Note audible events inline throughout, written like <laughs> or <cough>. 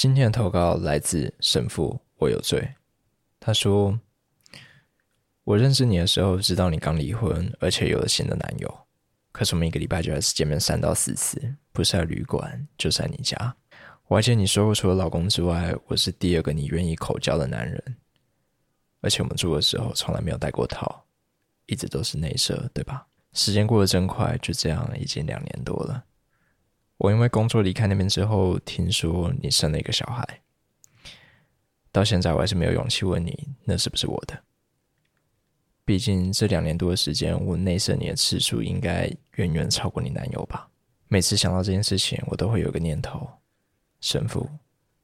今天的投稿来自神父，我有罪。他说：“我认识你的时候，知道你刚离婚，而且有了新的男友。可是我们一个礼拜就还是见面三到四次，不是在旅馆，就是在你家。我还记得你说过，除了老公之外，我是第二个你愿意口交的男人。而且我们住的时候从来没有戴过套，一直都是内射，对吧？时间过得真快，就这样已经两年多了。我因为工作离开那边之后，听说你生了一个小孩。到现在我还是没有勇气问你，那是不是我的？毕竟这两年多的时间，我内射你的次数应该远远超过你男友吧。每次想到这件事情，我都会有个念头：神父，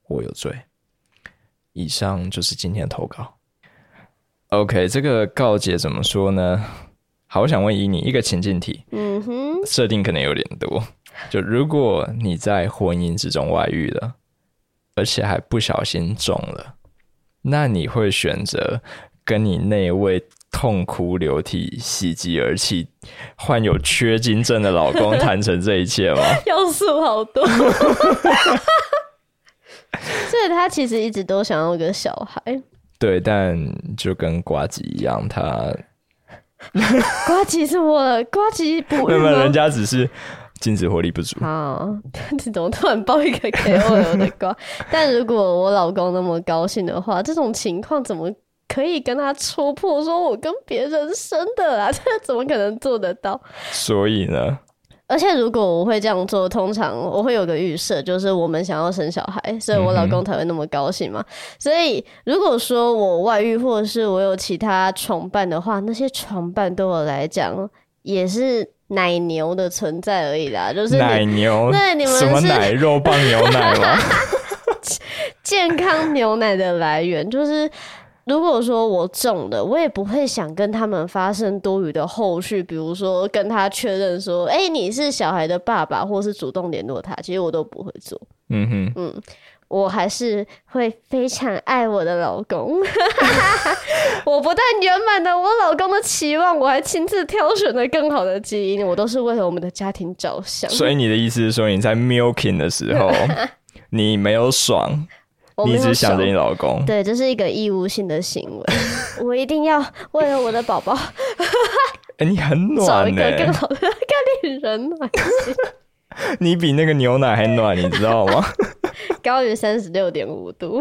我有罪。以上就是今天的投稿。OK，这个告解怎么说呢？好，我想问以你一个情境题，嗯哼，设定可能有点多。就如果你在婚姻之中外遇了，而且还不小心中了，那你会选择跟你那位痛哭流涕、喜极而泣、患有缺金症的老公 <laughs> 谈成这一切吗？要素好多，<laughs> 所以他其实一直都想要个小孩。对，但就跟瓜吉一样，他瓜吉是我瓜吉不 <laughs> 没有，人家只是精子活力不足。啊，<laughs> 这怎么突然爆一个给我的瓜？<laughs> 但如果我老公那么高兴的话，这种情况怎么可以跟他戳破？说我跟别人生的啊，<laughs> 这怎么可能做得到？所以呢？而且如果我会这样做，通常我会有个预设，就是我们想要生小孩，所以我老公才会那么高兴嘛。所以如果说我外遇，或者是我有其他床伴的话，那些床伴对我来讲也是奶牛的存在而已啦，就是奶牛，那你们什么奶肉棒牛奶吗？<laughs> 健康牛奶的来源就是。如果说我中的，我也不会想跟他们发生多余的后续，比如说跟他确认说，哎，你是小孩的爸爸，或是主动联络他，其实我都不会做。嗯哼，嗯，我还是会非常爱我的老公。<laughs> 我不但圆满了我老公的期望，我还亲自挑选了更好的基因，我都是为了我们的家庭着想。所以你的意思是说，你在 milking 的时候，<laughs> 你没有爽？你只想着你老公，对，这是一个义务性的行为。<laughs> 我一定要为了我的宝宝，哎，你很暖找一个更好的更令人暖心。你比那个牛奶还暖，你知道吗？高于三十六点五度。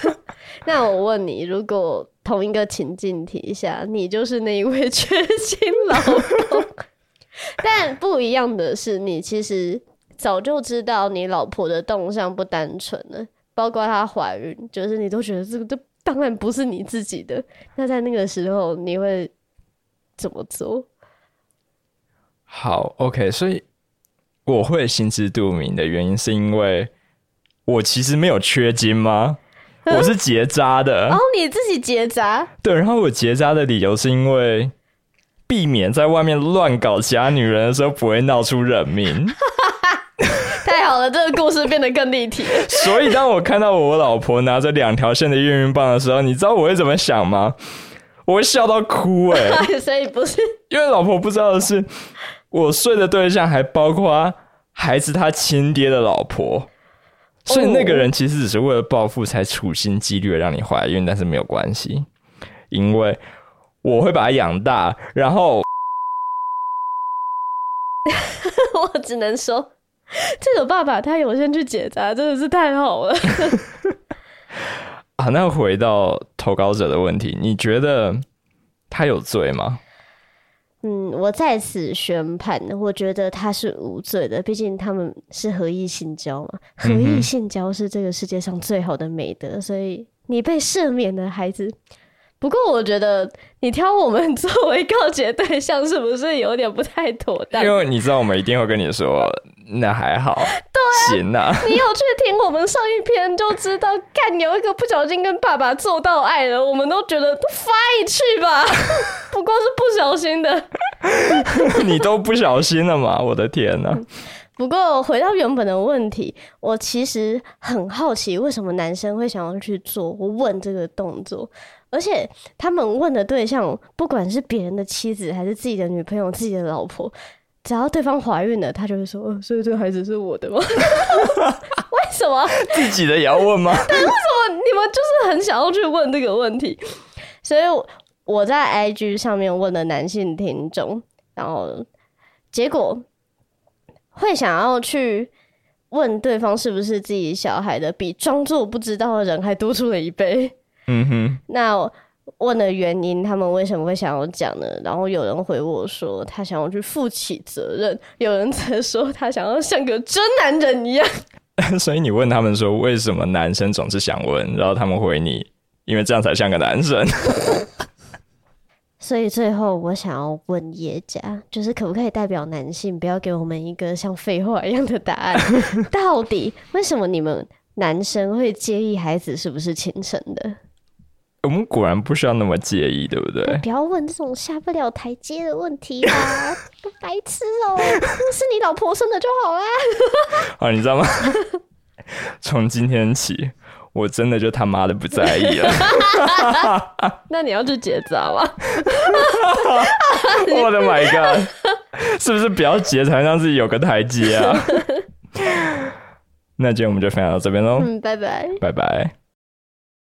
<laughs> 那我问你，如果同一个情境题下，你就是那一位缺心老公，但不一样的是，你其实早就知道你老婆的动向不单纯了。包括她怀孕，就是你都觉得这个，这当然不是你自己的。那在那个时候，你会怎么做？好，OK，所以我会心知肚明的原因，是因为我其实没有缺金吗？我是结扎的。然后你自己结扎？对，然后我结扎的理由是因为避免在外面乱搞其他女人的时候，不会闹出人命。<laughs> 太好了，这个故事变得更立体。<laughs> 所以，当我看到我老婆拿着两条线的验孕棒的时候，你知道我会怎么想吗？我会笑到哭哎！<laughs> 所以不是因为老婆不知道的是，我睡的对象还包括孩子他亲爹的老婆，所以那个人其实只是为了报复才处心积虑的让你怀孕，但是没有关系，因为我会把他养大，然后 <laughs> 我只能说。这个爸爸他有先去解答，真的是太好了。<laughs> 啊，那回到投稿者的问题，你觉得他有罪吗？嗯，我在此宣判，我觉得他是无罪的。毕竟他们是合意性交嘛，合意性交是这个世界上最好的美德，所以你被赦免的孩子。不过，我觉得你挑我们 <laughs> 作为告解对象，是不是有点不太妥当？因为你知道，我们一定会跟你说，那还好，对，行啊。你有去听我们上一篇，就知道，看有一个不小心跟爸爸做到爱了，我们都觉得发一去吧。<laughs> 不过是不小心的，<laughs> 你都不小心了吗？我的天哪！不过回到原本的问题，我其实很好奇，为什么男生会想要去做问这个动作？而且他们问的对象，不管是别人的妻子，还是自己的女朋友、自己的老婆，只要对方怀孕了，他就会说：“呃所以这个孩子是我的吗？” <laughs> 为什么？自己的也要问吗？<laughs> 你们就是很想要去问这个问题，所以我在 IG 上面问了男性听众，然后结果会想要去问对方是不是自己小孩的，比装作不知道的人还多出了一倍。嗯哼，那问的原因，他们为什么会想要讲呢？然后有人回我说他想要去负起责任，有人则说他想要像个真男人一样。<laughs> 所以你问他们说为什么男生总是想问，然后他们回你，因为这样才像个男生。<laughs> 所以最后我想要问叶家，就是可不可以代表男性，不要给我们一个像废话一样的答案？<laughs> 到底为什么你们男生会介意孩子是不是亲生的？我们果然不需要那么介意，对不对？不要问这种下不了台阶的问题啦，<laughs> 白痴哦、是你老婆生的就好啦。啊，<laughs> 你知道吗？<laughs> 从今天起，我真的就他妈的不在意了。那你要去结扎吗？我的 my god！是不是不要结才让自己有个台阶啊？那今天我们就分享到这边喽，嗯，拜拜。拜拜。